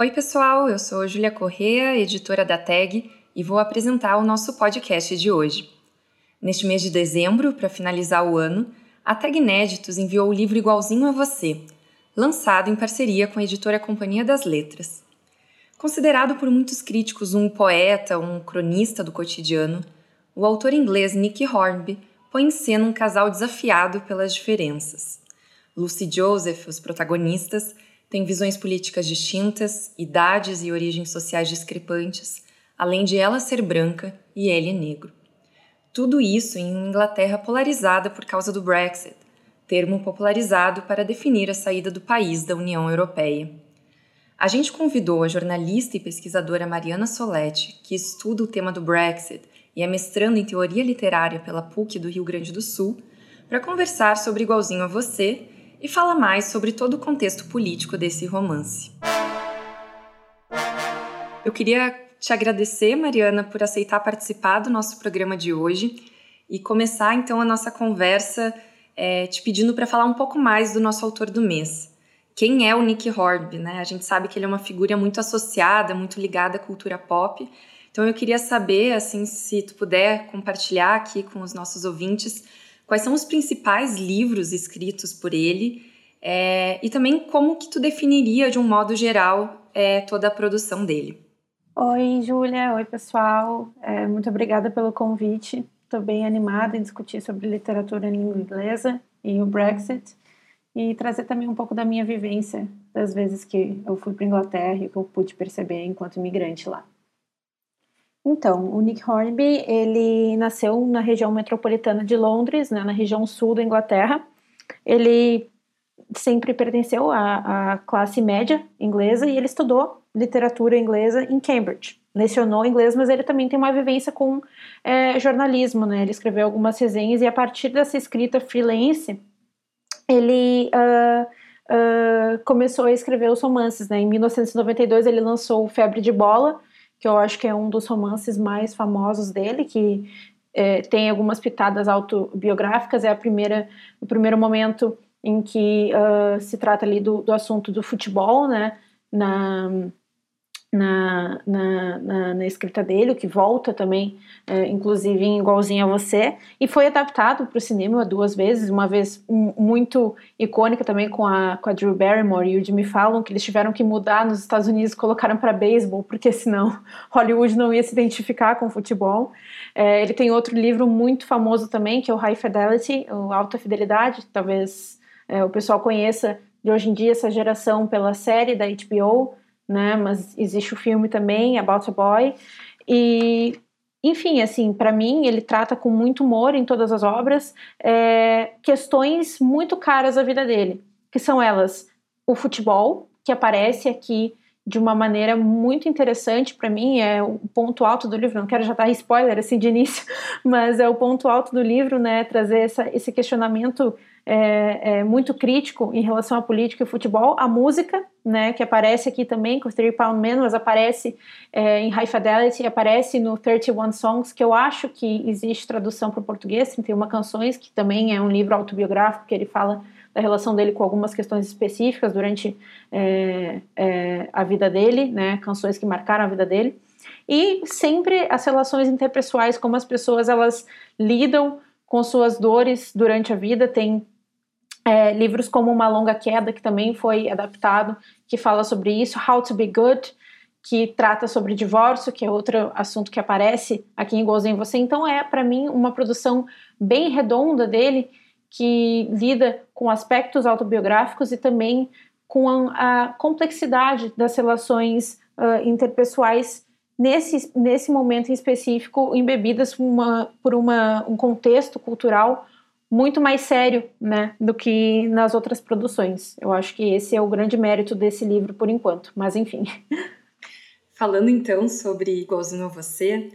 Oi, pessoal, eu sou Júlia Correa, editora da TAG, e vou apresentar o nosso podcast de hoje. Neste mês de dezembro, para finalizar o ano, a Tag Inéditos enviou o livro Igualzinho a Você, lançado em parceria com a editora Companhia das Letras. Considerado por muitos críticos um poeta, um cronista do cotidiano, o autor inglês Nick Hornby põe em cena um casal desafiado pelas diferenças. Lucy e Joseph, os protagonistas, têm visões políticas distintas, idades e origens sociais discrepantes, além de ela ser branca e ele negro. Tudo isso em uma Inglaterra polarizada por causa do Brexit, termo popularizado para definir a saída do país da União Europeia. A gente convidou a jornalista e pesquisadora Mariana Soletti, que estuda o tema do Brexit e é mestrando em teoria literária pela PUC do Rio Grande do Sul, para conversar sobre Igualzinho a Você e falar mais sobre todo o contexto político desse romance. Eu queria te agradecer, Mariana, por aceitar participar do nosso programa de hoje e começar então a nossa conversa é, te pedindo para falar um pouco mais do nosso autor do mês. Quem é o Nick Hornby, né? A gente sabe que ele é uma figura muito associada, muito ligada à cultura pop. Então eu queria saber, assim, se tu puder compartilhar aqui com os nossos ouvintes quais são os principais livros escritos por ele é, e também como que tu definiria de um modo geral é, toda a produção dele. Oi, Júlia. Oi, pessoal. É, muito obrigada pelo convite. Estou bem animada em discutir sobre literatura em língua inglesa e o Brexit e trazer também um pouco da minha vivência das vezes que eu fui para Inglaterra e que eu pude perceber enquanto imigrante lá. Então, o Nick Hornby, ele nasceu na região metropolitana de Londres, né, na região sul da Inglaterra. Ele sempre pertenceu à, à classe média inglesa e ele estudou literatura inglesa em Cambridge. Lecionou inglês, mas ele também tem uma vivência com é, jornalismo, né? Ele escreveu algumas resenhas e a partir dessa escrita freelance, ele uh, uh, começou a escrever os romances, né? Em 1992 ele lançou Febre de Bola, que eu acho que é um dos romances mais famosos dele, que é, tem algumas pitadas autobiográficas. É a primeira, o primeiro momento em que uh, se trata ali do, do assunto do futebol, né? Na, na, na, na, na, escrita dele, o que volta também, é, inclusive em Igualzinho a Você, e foi adaptado para o cinema duas vezes, uma vez muito icônica também com a, com a Drew Barrymore e o Jimmy Fallon, que eles tiveram que mudar nos Estados Unidos, colocaram para beisebol, porque senão Hollywood não ia se identificar com futebol. É, ele tem outro livro muito famoso também, que é o High Fidelity, o Alta Fidelidade, talvez é, o pessoal conheça de hoje em dia essa geração pela série da HBO, né? Mas existe o filme também, About a Boy. E, enfim, assim, para mim, ele trata com muito humor em todas as obras é, questões muito caras à vida dele, que são elas o futebol, que aparece aqui de uma maneira muito interessante para mim, é o ponto alto do livro, não quero já dar spoiler assim de início, mas é o ponto alto do livro, né, trazer essa, esse questionamento é, é, muito crítico em relação à política e futebol, a música, né, que aparece aqui também com Three Pound Man, mas aparece é, em High Fidelity, aparece no 31 Songs, que eu acho que existe tradução para o português, 31 canções, que também é um livro autobiográfico que ele fala da relação dele com algumas questões específicas durante é, é, a vida dele, né, canções que marcaram a vida dele, e sempre as relações interpessoais, como as pessoas elas lidam com suas dores durante a vida, tem é, livros como Uma Longa Queda, que também foi adaptado, que fala sobre isso, How to Be Good, que trata sobre divórcio, que é outro assunto que aparece aqui em Igualzinho Você. Então é, para mim, uma produção bem redonda dele, que lida com aspectos autobiográficos e também com a, a complexidade das relações uh, interpessoais nesse, nesse momento em específico, embebidas uma, por uma, um contexto cultural muito mais sério, né, do que nas outras produções. Eu acho que esse é o grande mérito desse livro por enquanto, mas enfim. Falando então sobre Igualzinho Você,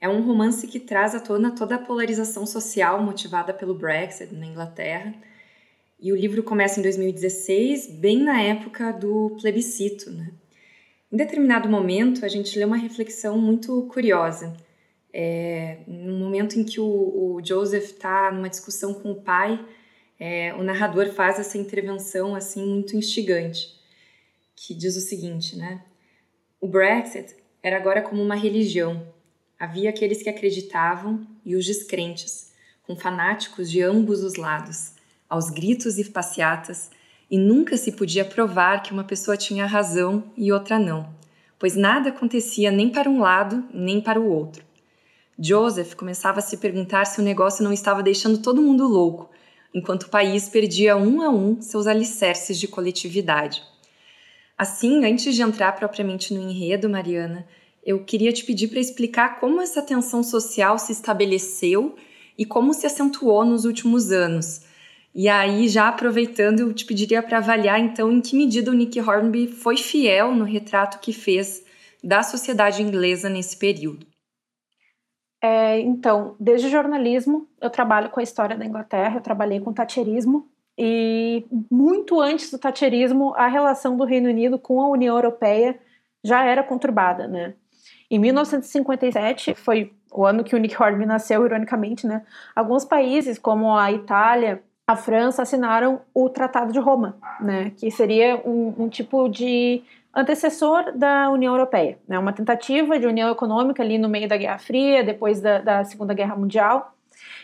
é um romance que traz à tona toda a polarização social motivada pelo Brexit na Inglaterra. E o livro começa em 2016, bem na época do plebiscito. Né? Em determinado momento, a gente lê uma reflexão muito curiosa é, no momento em que o, o Joseph está numa discussão com o pai, é, o narrador faz essa intervenção assim muito instigante, que diz o seguinte, né? O Brexit era agora como uma religião. Havia aqueles que acreditavam e os descrentes, com fanáticos de ambos os lados, aos gritos e passeatas, e nunca se podia provar que uma pessoa tinha razão e outra não, pois nada acontecia nem para um lado nem para o outro. Joseph começava a se perguntar se o negócio não estava deixando todo mundo louco, enquanto o país perdia um a um seus alicerces de coletividade. Assim, antes de entrar propriamente no enredo, Mariana, eu queria te pedir para explicar como essa tensão social se estabeleceu e como se acentuou nos últimos anos. E aí, já aproveitando, eu te pediria para avaliar então em que medida o Nick Hornby foi fiel no retrato que fez da sociedade inglesa nesse período. É, então, desde jornalismo, eu trabalho com a história da Inglaterra, eu trabalhei com tacherismo, e muito antes do tacherismo, a relação do Reino Unido com a União Europeia já era conturbada, né? Em 1957, foi o ano que o Nick Hornby nasceu, ironicamente, né? Alguns países, como a Itália, a França, assinaram o Tratado de Roma, né? Que seria um, um tipo de antecessor da União Europeia, né, uma tentativa de união econômica ali no meio da Guerra Fria, depois da, da Segunda Guerra Mundial.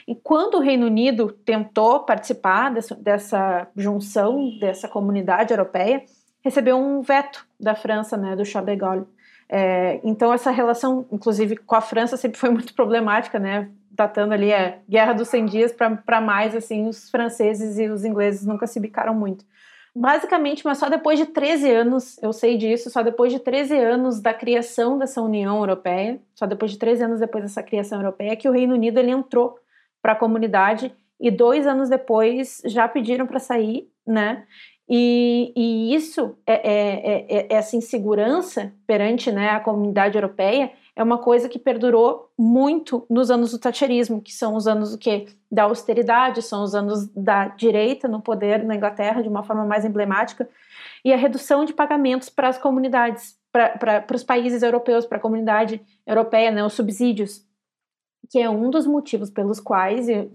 E quando o Reino Unido tentou participar dessa, dessa junção, dessa comunidade europeia, recebeu um veto da França, né, do Charles de Gaulle. É, então essa relação, inclusive com a França, sempre foi muito problemática, né, datando ali a Guerra dos 100 Dias para mais, assim, os franceses e os ingleses nunca se bicaram muito. Basicamente, mas só depois de 13 anos, eu sei disso, só depois de 13 anos da criação dessa União Europeia, só depois de 13 anos depois dessa criação europeia, que o Reino Unido ele entrou para a comunidade e dois anos depois já pediram para sair, né? E, e isso, é, é, é, é, essa insegurança perante né, a comunidade europeia, é uma coisa que perdurou muito nos anos do tacherismo, que são os anos do que da austeridade, são os anos da direita no poder na Inglaterra de uma forma mais emblemática, e a redução de pagamentos para as comunidades, para os países europeus, para a comunidade europeia, né, os subsídios que é um dos motivos pelos quais, uh,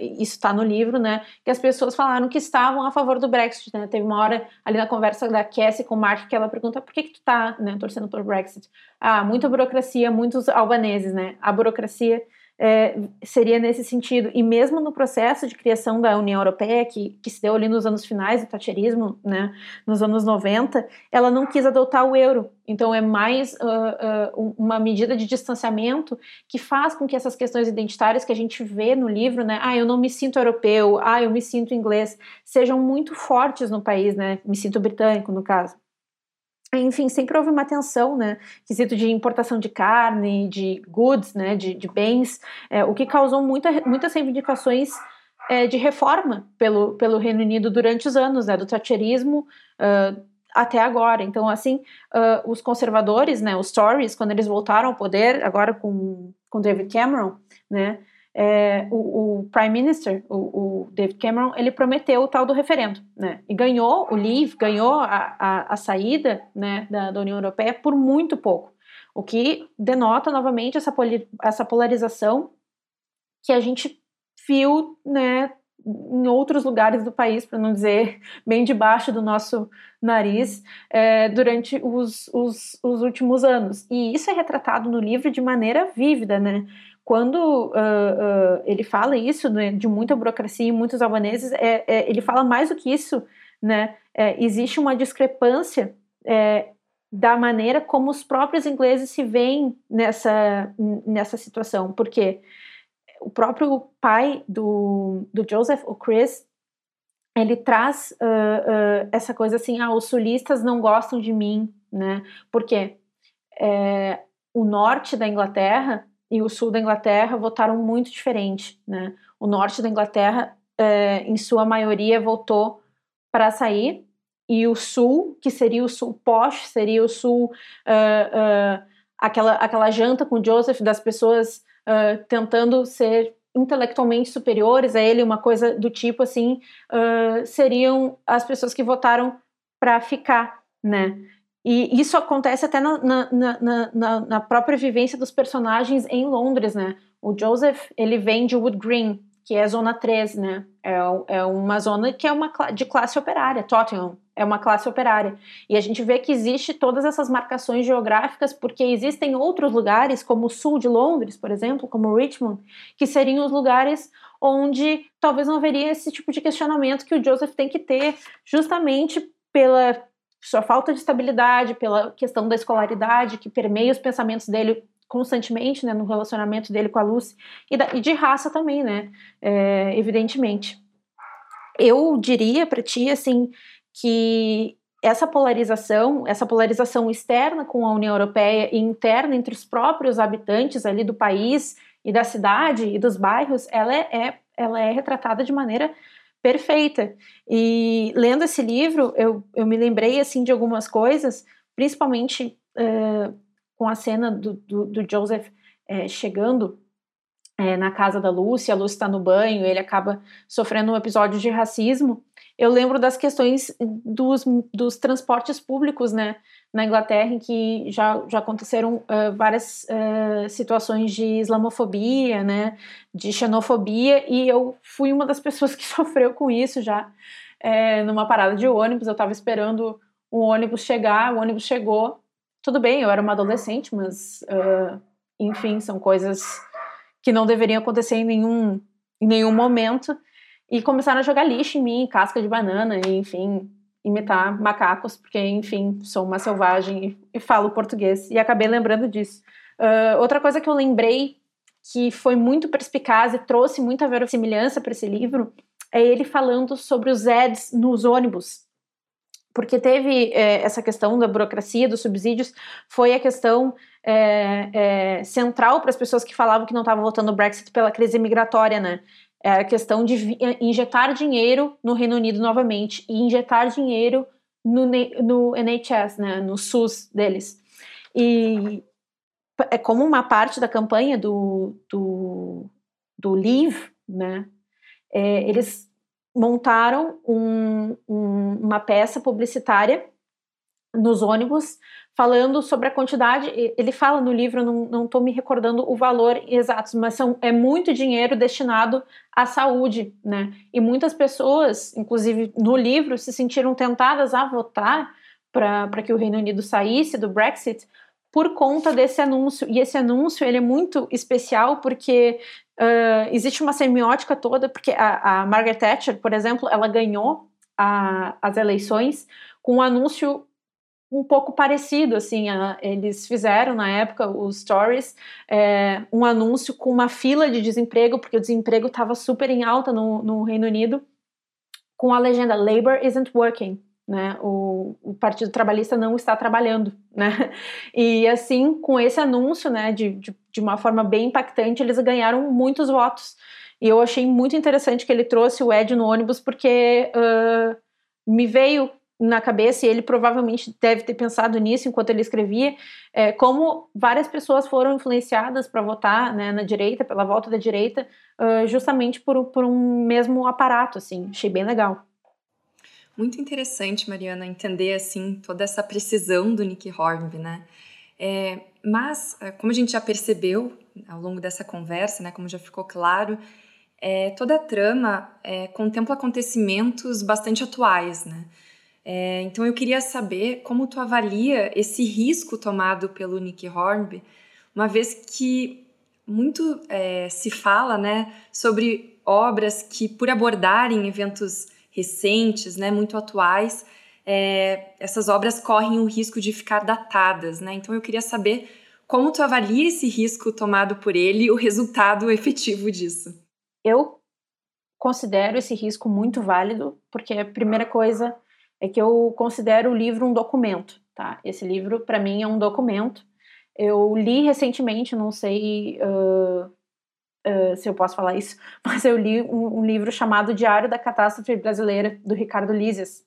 isso está no livro, né, que as pessoas falaram que estavam a favor do Brexit, né, teve uma hora ali na conversa da Cassie com o Mark que ela pergunta por que que tu tá, né, torcendo pelo Brexit? Ah, muita burocracia, muitos albaneses, né, a burocracia é, seria nesse sentido. E mesmo no processo de criação da União Europeia, que, que se deu ali nos anos finais do tacherismo, né, nos anos 90, ela não quis adotar o euro. Então é mais uh, uh, uma medida de distanciamento que faz com que essas questões identitárias que a gente vê no livro, né, ah, eu não me sinto europeu, ah, eu me sinto inglês, sejam muito fortes no país, né, me sinto britânico no caso enfim, sempre houve uma tensão, né, quesito de importação de carne, de goods, né, de, de bens, é, o que causou muita, muitas reivindicações é, de reforma pelo, pelo Reino Unido durante os anos, né, do thatcherismo uh, até agora. Então, assim, uh, os conservadores, né, os Tories, quando eles voltaram ao poder, agora com, com David Cameron, né, é, o, o, Prime Minister, o, o, David Cameron, ele prometeu o tal do referendo, né? E ganhou o Leave, ganhou a, a, a saída né, da, da, União Europeia por muito pouco. O que denota novamente essa, poli, essa polarização que a gente viu né, em outros lugares do país, para não dizer bem debaixo do nosso nariz, é, durante os, os, os últimos anos. E isso é retratado no livro de maneira vívida, né? Quando uh, uh, ele fala isso, né, de muita burocracia e muitos albaneses, é, é, ele fala mais do que isso, né? É, existe uma discrepância é, da maneira como os próprios ingleses se veem nessa, nessa situação, porque o próprio pai do, do Joseph, o Chris, ele traz uh, essa coisa assim, ah, os sulistas não gostam de mim, né? Porque é, o norte da Inglaterra e o sul da Inglaterra votaram muito diferente, né? o norte da Inglaterra, é, em sua maioria, votou para sair, e o sul, que seria o sul posh, seria o sul, uh, uh, aquela, aquela janta com Joseph das pessoas uh, tentando ser intelectualmente superiores a ele, uma coisa do tipo assim, seriam as pessoas que votaram para ficar, né? E isso acontece até na, na, na, na, própria vivência dos personagens em Londres, né? O Joseph, ele vem de Wood Green, que é zona 3, né? É, é uma zona que é uma de classe operária, Tottenham é uma classe operária. E a gente vê que existe todas essas marcações geográficas porque existem outros lugares, como o sul de Londres, por exemplo, como Richmond, que seriam os lugares onde talvez não haveria esse tipo de questionamento que o Joseph tem que ter, justamente pela sua falta de estabilidade, pela questão da escolaridade que permeia os pensamentos dele constantemente, né, no relacionamento dele com a Lucy, e, da, e de raça também, né, é, evidentemente. Eu diria para ti, assim, que essa polarização, essa polarização externa com a União Europeia e interna entre os próprios habitantes ali do país e da cidade e dos bairros, ela é, é ela é retratada de maneira perfeita. E lendo esse livro, eu, eu me lembrei, assim, de algumas coisas, principalmente uh, com a cena do, do, do Joseph é, chegando é, na casa da Lucy, a Lucy está no banho, ele acaba sofrendo um episódio de racismo. Eu lembro das questões dos, dos transportes públicos, né, na Inglaterra, em que já, já aconteceram uh, várias uh, situações de islamofobia, né, de xenofobia, e eu fui uma das pessoas que sofreu com isso já, é, numa parada de ônibus, eu estava esperando o ônibus chegar, o ônibus chegou, tudo bem, eu era uma adolescente, mas uh, enfim, são coisas que não deveriam acontecer em nenhum, em nenhum momento. E começaram a jogar lixo em mim, casca de banana, enfim, imitar macacos, porque, enfim, sou uma selvagem e, e falo português. E acabei lembrando disso. Uh, outra coisa que eu lembrei que foi muito perspicaz e trouxe muita verossimilhança para esse livro é ele falando sobre os ads nos ônibus porque teve é, essa questão da burocracia, dos subsídios, foi a questão é, é, central para as pessoas que falavam que não estavam votando o Brexit pela crise migratória, né? É a questão de injetar dinheiro no Reino Unido novamente e injetar dinheiro no, no NHS, né, no SUS deles. E é como uma parte da campanha do, do, do Leave, né, é, eles montaram um, um, uma peça publicitária nos ônibus falando sobre a quantidade. Ele fala no livro, não estou me recordando o valor exato, mas são, é muito dinheiro destinado à saúde, né? E muitas pessoas, inclusive no livro, se sentiram tentadas a votar para que o Reino Unido saísse do Brexit por conta desse anúncio. E esse anúncio ele é muito especial porque uh, existe uma semiótica toda, porque a, a, Margaret Thatcher, por exemplo, ela ganhou a, as eleições com um anúncio um pouco parecido, assim, a, eles fizeram na época, os stories, é, um anúncio com uma fila de desemprego, porque o desemprego estava super em alta no, no Reino Unido, com a legenda Labor isn't working, né? O, o, Partido Trabalhista não está trabalhando, né? E assim, com esse anúncio, né, de, de, de, uma forma bem impactante, eles ganharam muitos votos. E eu achei muito interessante que ele trouxe o Ed no ônibus, porque uh, me veio na cabeça, e ele provavelmente deve ter pensado nisso enquanto ele escrevia, é, como várias pessoas foram influenciadas para votar né, na direita, pela volta da direita, uh, justamente por, por um mesmo aparato, assim. Achei bem legal. Muito interessante, Mariana, entender assim toda essa precisão do Nick Hornby, né? É, mas, é, como a gente já percebeu ao longo dessa conversa, né, como já ficou claro, é, toda a trama é, contempla acontecimentos bastante atuais, né? É, então eu queria saber como tu avalia esse risco tomado pelo Nick Hornby, uma vez que muito é, se fala, né, sobre obras que por abordarem eventos recentes, né, muito atuais, é, essas obras correm o risco de ficar datadas, né? Então eu queria saber como tu avalia esse risco tomado por ele e o resultado efetivo disso. Eu considero esse risco muito válido, porque a primeira coisa é que eu considero o livro um documento, tá? Esse livro para mim é um documento. Eu li recentemente, não sei uh, uh, se eu posso falar isso, mas eu li um, um, livro chamado Diário da Catástrofe Brasileira, do Ricardo Lises,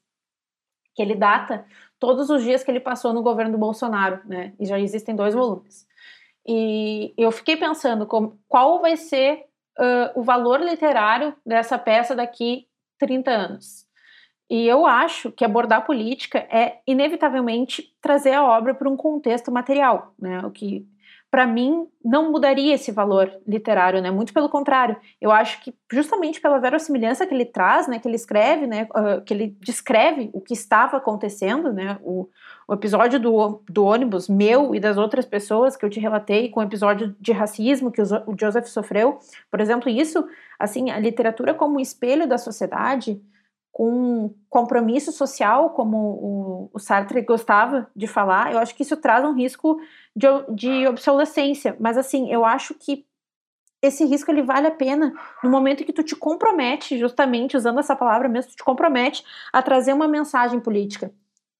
que ele data todos os dias que ele passou no governo do Bolsonaro, né? E já existem dois volumes. E eu fiquei pensando como, qual vai ser uh, o valor literário dessa peça daqui 30 anos. E eu acho que abordar política é inevitavelmente trazer a obra para um contexto material, né? O que para mim não mudaria esse valor literário, né? Muito pelo contrário. Eu acho que justamente pela verossimilhança que ele traz, né, que ele escreve, né, uh, que ele descreve o que estava acontecendo, né? O, o episódio do, do ônibus meu e das outras pessoas que eu te relatei, com o episódio de racismo que o, o Joseph sofreu, por exemplo, isso, assim, a literatura como espelho da sociedade, com compromisso social, como o, o, Sartre gostava de falar, eu acho que isso traz um risco de, de obsolescência. Mas assim, eu acho que esse risco ele vale a pena no momento que tu te compromete, justamente usando essa palavra mesmo, tu te compromete a trazer uma mensagem política.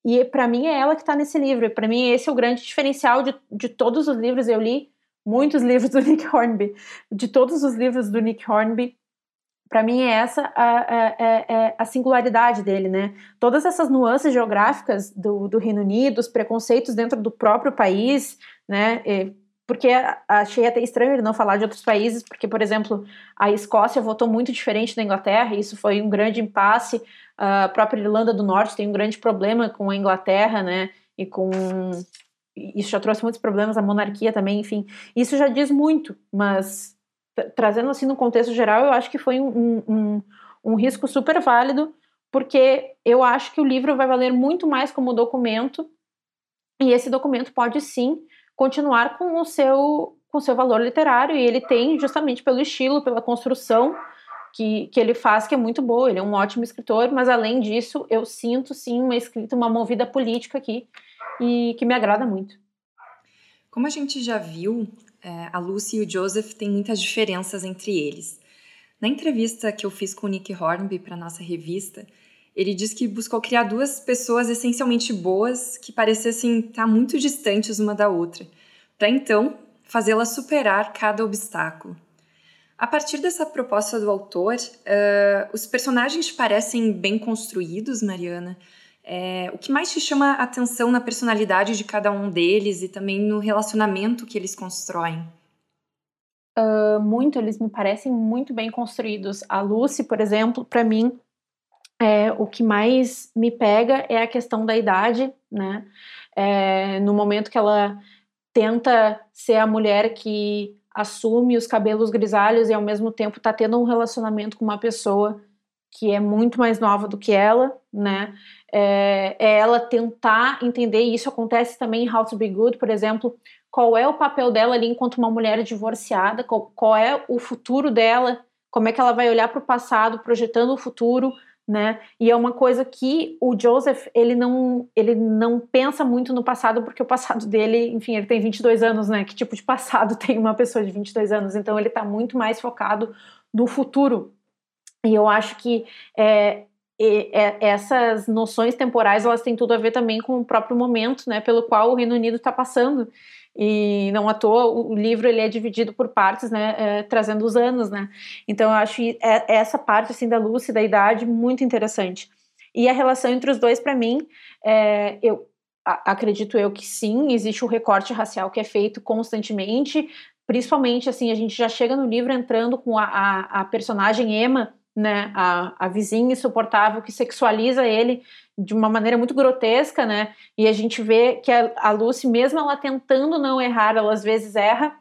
E para mim é ela que está nesse livro. Para mim esse é o grande diferencial de, de todos os livros eu li, muitos livros do Nick Hornby, de todos os livros do Nick Hornby, para mim é essa a, a, a, singularidade dele, né? Todas essas nuances geográficas do, do Reino Unido, os preconceitos dentro do próprio país, né? E, porque achei até estranho ele não falar de outros países, porque, por exemplo, a Escócia votou muito diferente da Inglaterra, e isso foi um grande impasse. A própria Irlanda do Norte tem um grande problema com a Inglaterra, né? E com isso já trouxe muitos problemas à monarquia também, enfim. Isso já diz muito, mas trazendo assim no contexto geral, eu acho que foi um, um, um risco super válido, porque eu acho que o livro vai valer muito mais como documento, e esse documento pode sim continuar com o seu com seu valor literário, e ele tem justamente pelo estilo, pela construção que, que ele faz, que é muito boa, ele é um ótimo escritor, mas além disso, eu sinto sim uma escrita, uma movida política aqui, e que me agrada muito. Como a gente já viu, a Lucy e o Joseph têm muitas diferenças entre eles. Na entrevista que eu fiz com o Nick Hornby para nossa revista, ele disse que buscou criar duas pessoas essencialmente boas que parecessem estar muito distantes uma da outra, para então fazê-las superar cada obstáculo. A partir dessa proposta do autor, uh, os personagens parecem bem construídos, Mariana, é, o que mais te chama a atenção na personalidade de cada um deles e também no relacionamento que eles constroem? Uh, muito, eles me parecem muito bem construídos. A Lucy, por exemplo, para mim, é, o que mais me pega é a questão da idade, né? É, no momento que ela tenta ser a mulher que assume os cabelos grisalhos e ao mesmo tempo está tendo um relacionamento com uma pessoa que é muito mais nova do que ela, né? É, é, ela tentar entender, e isso acontece também em How to Be Good, por exemplo, qual é o papel dela ali enquanto uma mulher divorciada, qual, qual é o futuro dela, como é que ela vai olhar para o passado, projetando o futuro, né? E é uma coisa que o Joseph, ele não, ele não pensa muito no passado, porque o passado dele, enfim, ele tem 22 anos, né? Que tipo de passado tem uma pessoa de 22 anos? Então ele está muito mais focado no futuro, e eu acho que é, é, essas noções temporais elas têm tudo a ver também com o próprio momento, né, pelo qual o Reino Unido está passando. E não à toa o livro ele é dividido por partes, né, é, trazendo os anos, né. Então eu acho é, essa parte assim da e da idade muito interessante. E a relação entre os dois para mim, é, eu acredito eu que sim, existe o recorte racial que é feito constantemente, principalmente assim a gente já chega no livro entrando com a, a, a personagem Emma né, a, a vizinha insuportável que sexualiza ele de uma maneira muito grotesca, né, e a gente vê que a, a Lucy, mesmo ela tentando não errar, ela às vezes erra,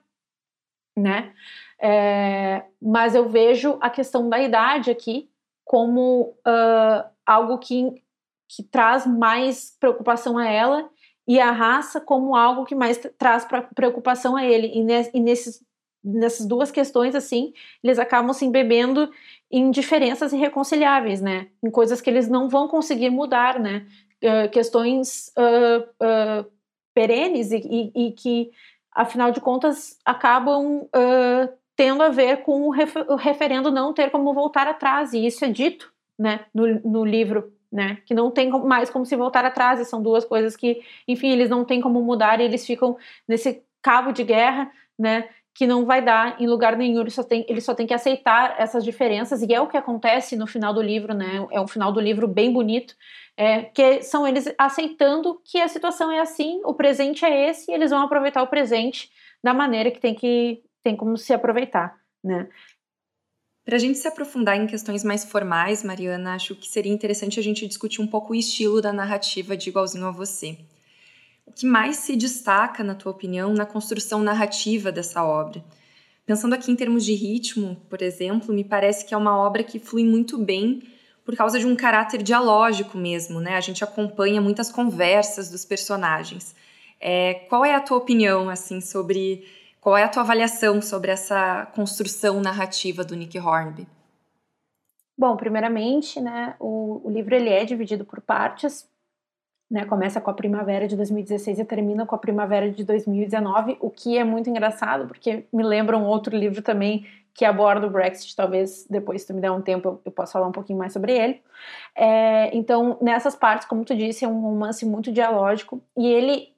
né, é, mas eu vejo a questão da idade aqui como uh, algo que, que traz mais preocupação a ela e a raça como algo que mais traz preocupação a ele. E, ne, e nesses nessas duas questões, assim, eles acabam se embebendo em diferenças irreconciliáveis, né? Em coisas que eles não vão conseguir mudar, né? Uh, questões uh, uh, perenes e, e, e, que, afinal de contas, acabam tendo a ver com o, refer o, referendo não ter como voltar atrás, e isso é dito, né, no, no livro, né, que não tem mais como se voltar atrás, e são duas coisas que, enfim, eles não têm como mudar e eles ficam nesse cabo de guerra, né, que não vai dar em lugar nenhum, ele só tem, ele só tem que aceitar essas diferenças, e é o que acontece no final do livro, né? É um final do livro bem bonito, é, que são eles aceitando que a situação é assim, o presente é esse, e eles vão aproveitar o presente da maneira que tem que tem como se aproveitar, né? Para a gente se aprofundar em questões mais formais, Mariana, acho que seria interessante a gente discutir um pouco o estilo da narrativa de Igualzinho a Você. O que mais se destaca, na tua opinião, na construção narrativa dessa obra? Pensando aqui em termos de ritmo, por exemplo, me parece que é uma obra que flui muito bem por causa de um caráter dialógico mesmo, né? A gente acompanha muitas conversas dos personagens. É, qual é a tua opinião, assim, sobre qual é a tua avaliação sobre essa construção narrativa do Nick Hornby? Bom, primeiramente, né, o, o livro ele é dividido por partes né, começa com a primavera de 2016 e termina com a primavera de 2019, o que é muito engraçado, porque me lembra um outro livro também que aborda o Brexit, talvez depois se tu me der um tempo eu, possa falar um pouquinho mais sobre ele. É, então, nessas partes, como tu disse, é um romance muito dialógico, e ele,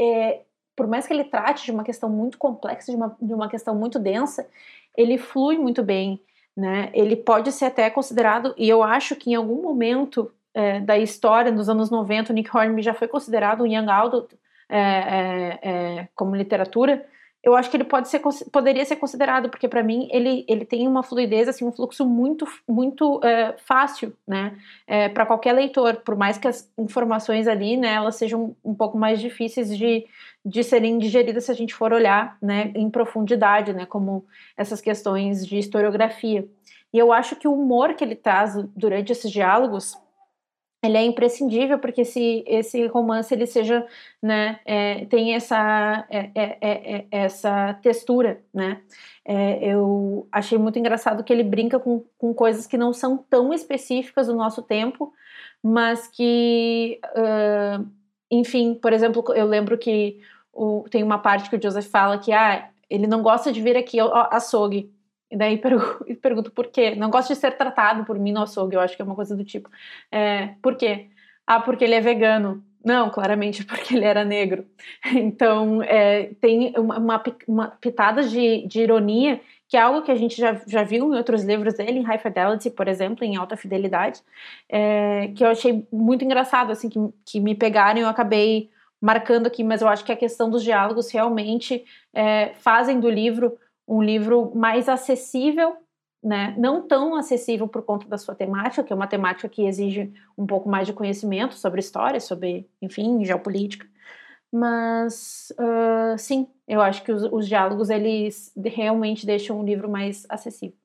é, por mais que ele trate de uma questão muito complexa, de uma, de uma questão muito densa, ele flui muito bem, né? Ele pode ser até considerado, e eu acho que em algum momento é, da história, nos anos 90, o Nick Hornby já foi considerado um young adult é, é, é, como literatura, eu acho que ele pode ser, poderia ser considerado, porque para mim ele, ele tem uma fluidez, assim, um fluxo muito, muito é, fácil, né, é, para qualquer leitor, por mais que as informações ali, né, elas sejam um pouco mais difíceis de, de serem digeridas se a gente for olhar, né, em profundidade, né, como essas questões de historiografia. E eu acho que o humor que ele traz durante esses diálogos, ele é imprescindível porque esse, esse romance ele seja, né, é, tem essa, é, é, é, é essa textura, né, é, eu achei muito engraçado que ele brinca com, com coisas que não são tão específicas do nosso tempo, mas que, uh, enfim, por exemplo, eu lembro que o, tem uma parte que o Joseph fala que, ah, ele não gosta de vir aqui ao açougue, e daí pergunto, pergunto por quê. Não gosto de ser tratado por mim no açougue, eu acho que é uma coisa do tipo. É, por quê? Ah, porque ele é vegano. Não, claramente porque ele era negro. Então, é, tem uma, uma, uma pitada de, de, ironia, que é algo que a gente já, já viu em outros livros dele, em High Fidelity, por exemplo, em Alta Fidelidade, é, que eu achei muito engraçado, assim, que, que me pegaram e eu acabei marcando aqui, mas eu acho que a questão dos diálogos realmente é, fazem do livro um livro mais acessível, né? não tão acessível por conta da sua temática, que é uma temática que exige um pouco mais de conhecimento sobre história, sobre, enfim, geopolítica. Mas, uh, sim, eu acho que os, os diálogos, eles realmente deixam o livro mais acessível.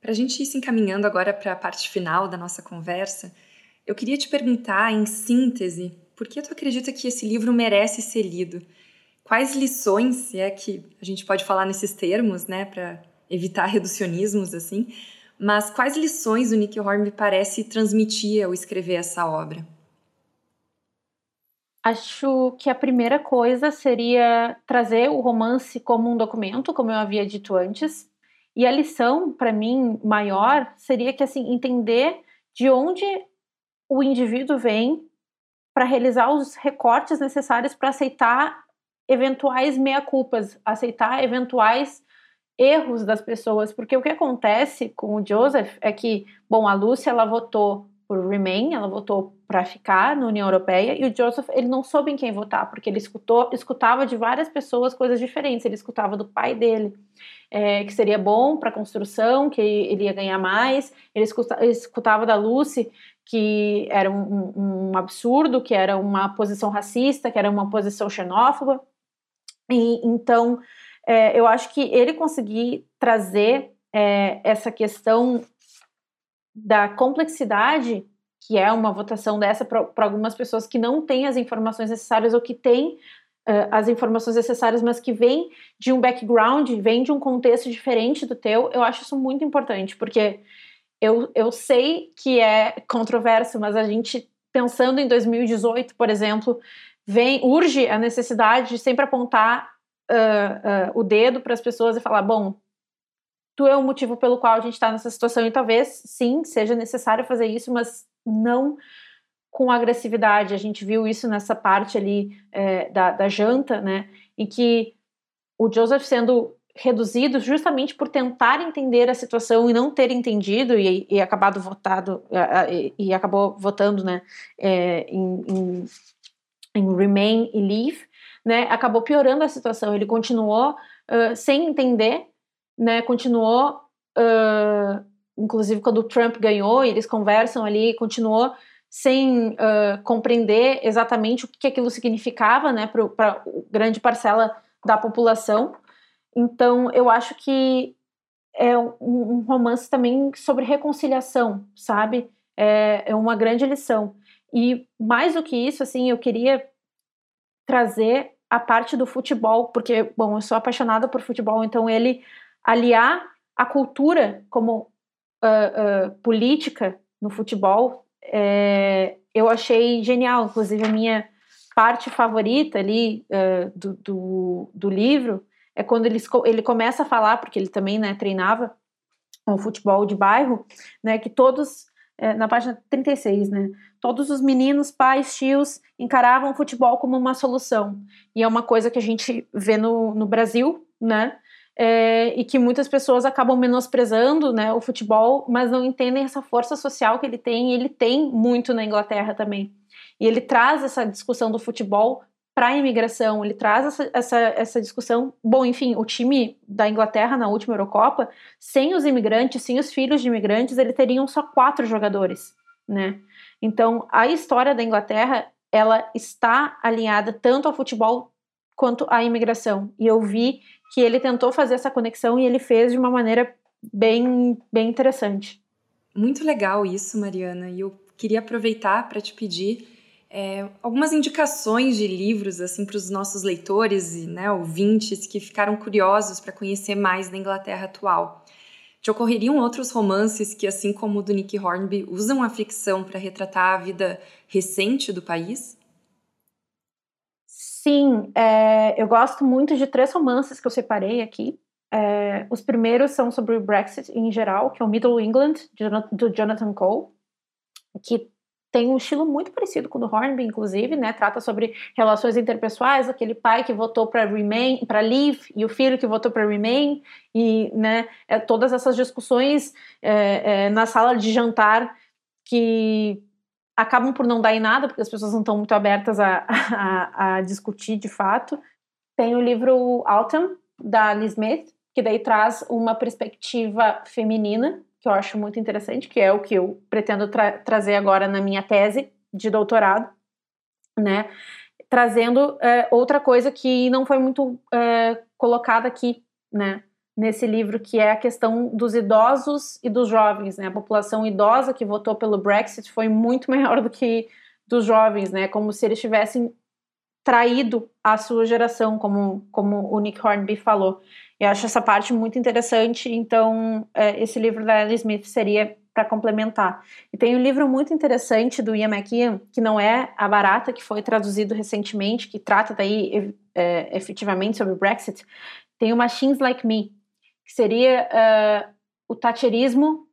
Para a gente ir se encaminhando agora para a parte final da nossa conversa, eu queria te perguntar, em síntese, por que tu acredita que esse livro merece ser lido? Quais lições, se é que a gente pode falar nesses termos, né, para evitar reducionismos assim, mas quais lições o Nick Hornby parece transmitir ao escrever essa obra? Acho que a primeira coisa seria trazer o romance como um documento, como eu havia dito antes. E a lição, para mim, maior seria que assim entender de onde o indivíduo vem para realizar os recortes necessários para aceitar eventuais meia-culpas, aceitar eventuais erros das pessoas, porque o que acontece com o Joseph é que, bom, a Lúcia ela votou por Remain, ela votou para ficar na União Europeia e o Joseph ele não soube em quem votar porque ele escutou, escutava de várias pessoas coisas diferentes. Ele escutava do pai dele é, que seria bom para a construção, que ele ia ganhar mais. Ele escutava, ele escutava da Lucy que era um, um absurdo, que era uma posição racista, que era uma posição xenófoba. E, então, é, eu acho que ele conseguir trazer é, essa questão da complexidade, que é uma votação dessa para algumas pessoas que não têm as informações necessárias ou que têm uh, as informações necessárias, mas que vêm de um background, vêm de um contexto diferente do teu, eu acho isso muito importante, porque eu, eu sei que é controverso, mas a gente, pensando em 2018, por exemplo, vem urge a necessidade de sempre apontar uh, uh, o dedo para as pessoas e falar, bom, tu é o motivo pelo qual a gente está nessa situação e talvez sim seja necessário fazer isso, mas não com agressividade. A gente viu isso nessa parte ali é, da, da janta, né, em que o Joseph sendo reduzido justamente por tentar entender a situação e não ter entendido e, e acabado votado e, e, acabou votando né, é, em, em, em, Remain e Leave, né, acabou piorando a situação. Ele continuou uh, sem entender, né, continuou, uh, inclusive quando o Trump ganhou, eles conversam ali, continuou sem uh, compreender exatamente o que aquilo significava né, para grande parcela da população. Então, eu acho que é um, romance também sobre reconciliação, sabe? É, é uma grande lição. E mais do que isso, assim, eu queria trazer a parte do futebol, porque, bom, eu sou apaixonada por futebol, então ele aliar a cultura como uh, uh, política no futebol, é, eu achei genial. Inclusive, a minha parte favorita ali uh, do, do, do, livro é quando ele, ele começa a falar, porque ele também né, treinava o futebol de bairro, né, que todos, é, na página 36, né, todos os meninos, pais, tios, encaravam o futebol como uma solução. E é uma coisa que a gente vê no, no Brasil, né, é, e que muitas pessoas acabam menosprezando né, o futebol, mas não entendem essa força social que ele tem, e ele tem muito na Inglaterra também. E ele traz essa discussão do futebol para a imigração, ele traz essa, essa, essa discussão. Bom, enfim, o time da Inglaterra na última Eurocopa, sem os imigrantes, sem os filhos de imigrantes, ele teriam só quatro jogadores, né? Então, a história da Inglaterra, ela está alinhada tanto ao futebol quanto à imigração. E eu vi que ele tentou fazer essa conexão e ele fez de uma maneira bem, bem interessante. Muito legal isso, Mariana. E eu queria aproveitar para te pedir é, algumas indicações de livros assim para os nossos leitores e né, ouvintes que ficaram curiosos para conhecer mais da Inglaterra atual. Te ocorreriam outros romances que, assim como o do Nick Hornby, usam a ficção para retratar a vida recente do país? Sim, é, eu gosto muito de três romances que eu separei aqui. É, os primeiros são sobre o Brexit em geral, que é o Middle England, do Jonathan Cole, que tem um estilo muito parecido com o do Hornby, inclusive, né? Trata sobre relações interpessoais, aquele pai que votou para Remain, para Leave, e o filho que votou para Remain, e, né? É, todas essas discussões é, é, na sala de jantar que acabam por não dar em nada, porque as pessoas não estão muito abertas a, a, a discutir de fato. Tem o livro Autumn, da Liz Smith, que daí traz uma perspectiva feminina que eu acho muito interessante, que é o que eu pretendo tra trazer agora na minha tese de doutorado, né? Trazendo é, outra coisa que não foi muito é, colocada aqui, né? Nesse livro, que é a questão dos idosos e dos jovens, né? A população idosa que votou pelo Brexit foi muito maior do que dos jovens, né? Como se eles tivessem traído a sua geração, como, como o Nick Hornby falou. Eu acho essa parte muito interessante, então é, esse livro da Ellie Smith seria para complementar. E tem um livro muito interessante do Ian McKeon, que não é A Barata, que foi traduzido recentemente, que trata daí é, efetivamente sobre o Brexit. Tem o Machines Like Me, que seria uh, o tacherismo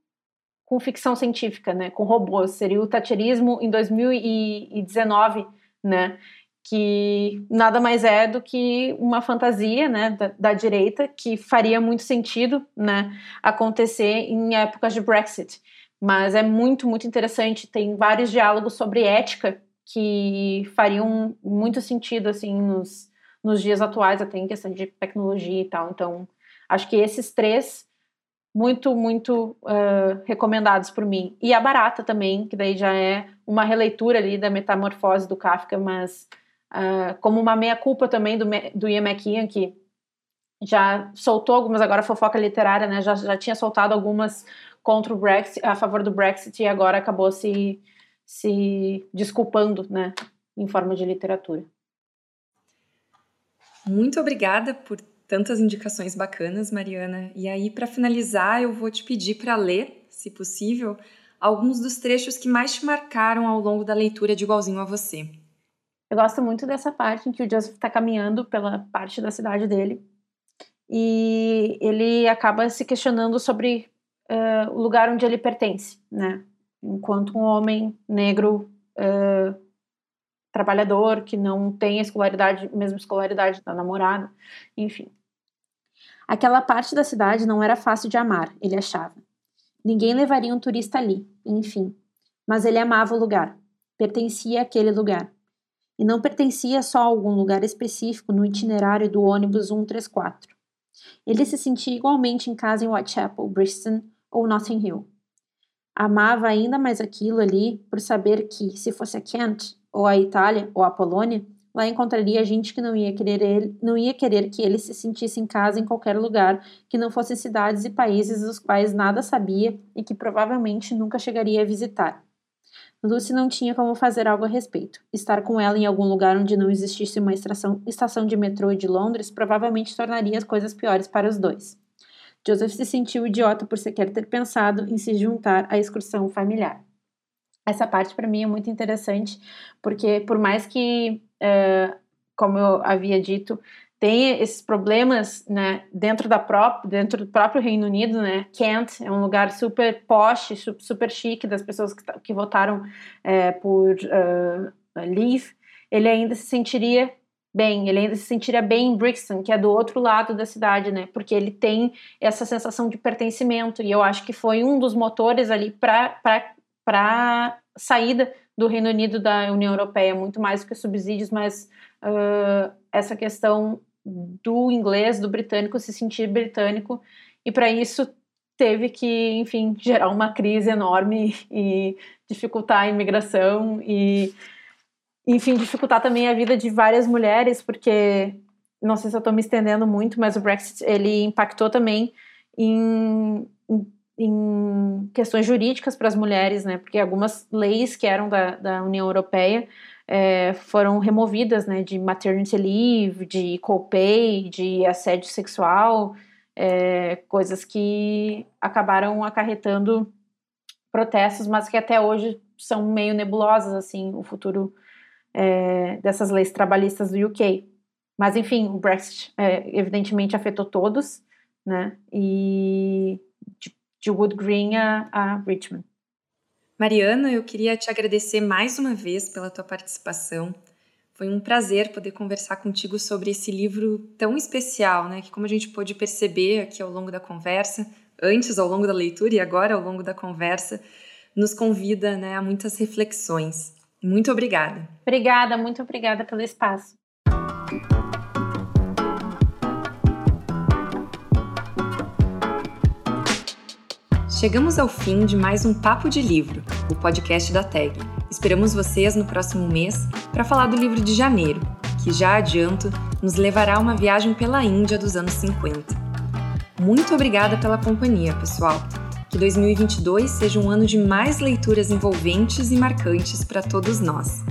com ficção científica, né, com robôs. Seria o tacherismo em 2019, né, que nada mais é do que uma fantasia né, da, da, direita que faria muito sentido né, acontecer em épocas de Brexit. Mas é muito, muito interessante. Tem vários diálogos sobre ética que fariam muito sentido assim nos, nos dias atuais, até em questão de tecnologia e tal. Então, acho que esses três muito, muito uh, recomendados por mim. E a Barata também, que daí já é uma releitura ali da metamorfose do Kafka, mas uh, como uma meia-culpa também do, do Ian McKeon, que já soltou algumas, agora fofoca literária, né, já, já tinha soltado algumas contra o Brexit, a favor do Brexit, e agora acabou se, se desculpando, né, em forma de literatura. Muito obrigada por tantas indicações bacanas, Mariana. E aí, para finalizar, eu vou te pedir para ler, se possível, alguns dos trechos que mais te marcaram ao longo da leitura de Igualzinho a Você. Eu gosto muito dessa parte em que o Joseph está caminhando pela parte da cidade dele e ele acaba se questionando sobre uh, o lugar onde ele pertence, né? Enquanto um homem negro uh, trabalhador que não tem a escolaridade, mesma escolaridade da namorada, enfim. Aquela parte da cidade não era fácil de amar, ele achava. Ninguém levaria um turista ali, enfim. Mas ele amava o lugar. Pertencia àquele lugar. E não pertencia só a algum lugar específico no itinerário do ônibus 134. Ele se sentia igualmente em casa em Whitechapel, Bristol ou Notting Hill. Amava ainda mais aquilo ali por saber que, se fosse a Kent, ou a Itália, ou a Polônia, lá encontraria gente que não ia querer ele, não ia querer que ele se sentisse em casa em qualquer lugar que não fossem cidades e países dos quais nada sabia e que provavelmente nunca chegaria a visitar. Lucy não tinha como fazer algo a respeito. Estar com ela em algum lugar onde não existisse uma estação, estação de metrô de Londres provavelmente tornaria as coisas piores para os dois. Joseph se sentiu idiota por sequer ter pensado em se juntar à excursão familiar. Essa parte para mim é muito interessante, porque por mais que, uh, como eu havia dito, tem esses problemas, né, dentro da própria, dentro do próprio Reino Unido, né, Kent é um lugar super posh, super chique das pessoas que, que votaram é, por uh, Leave, ele ainda se sentiria bem, ele ainda se sentiria bem em Brixton, que é do outro lado da cidade, né, porque ele tem essa sensação de pertencimento, e eu acho que foi um dos motores ali para para saída do Reino Unido da União Europeia, muito mais do que subsídios, mas uh, essa questão do inglês, do britânico, se sentir britânico, e para isso teve que, enfim, gerar uma crise enorme e dificultar a imigração e, enfim, dificultar também a vida de várias mulheres, porque não sei se eu estou me estendendo muito, mas o Brexit ele impactou também em, em, questões jurídicas para as mulheres, né? Porque algumas leis que eram da, da União Europeia é, foram removidas, né, de maternity leave, de copay, de assédio sexual, é, coisas que acabaram acarretando protestos, mas que até hoje são meio nebulosas, assim, o futuro é, dessas leis trabalhistas do UK. Mas, enfim, o Brexit evidentemente afetou todos, né, e de, de Wood Green a, a Richmond. Mariana, eu queria te agradecer mais uma vez pela tua participação. Foi um prazer poder conversar contigo sobre esse livro tão especial, né? Que como a gente pôde perceber aqui ao longo da conversa, antes ao longo da leitura e agora ao longo da conversa, nos convida, né, a muitas reflexões. Muito obrigada. Obrigada, muito obrigada pelo espaço. Chegamos ao fim de mais um Papo de Livro, o podcast da TAG. Esperamos vocês no próximo mês para falar do livro de janeiro, que já adianto nos levará a uma viagem pela Índia dos anos 50. Muito obrigada pela companhia, pessoal. Que 2022 seja um ano de mais leituras envolventes e marcantes para todos nós.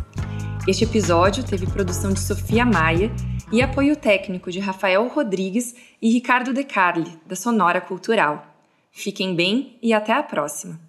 Este episódio teve produção de Sofia Maia e apoio técnico de Rafael Rodrigues e Ricardo De Carli, da Sonora Cultural. Fiquem bem e até a próxima!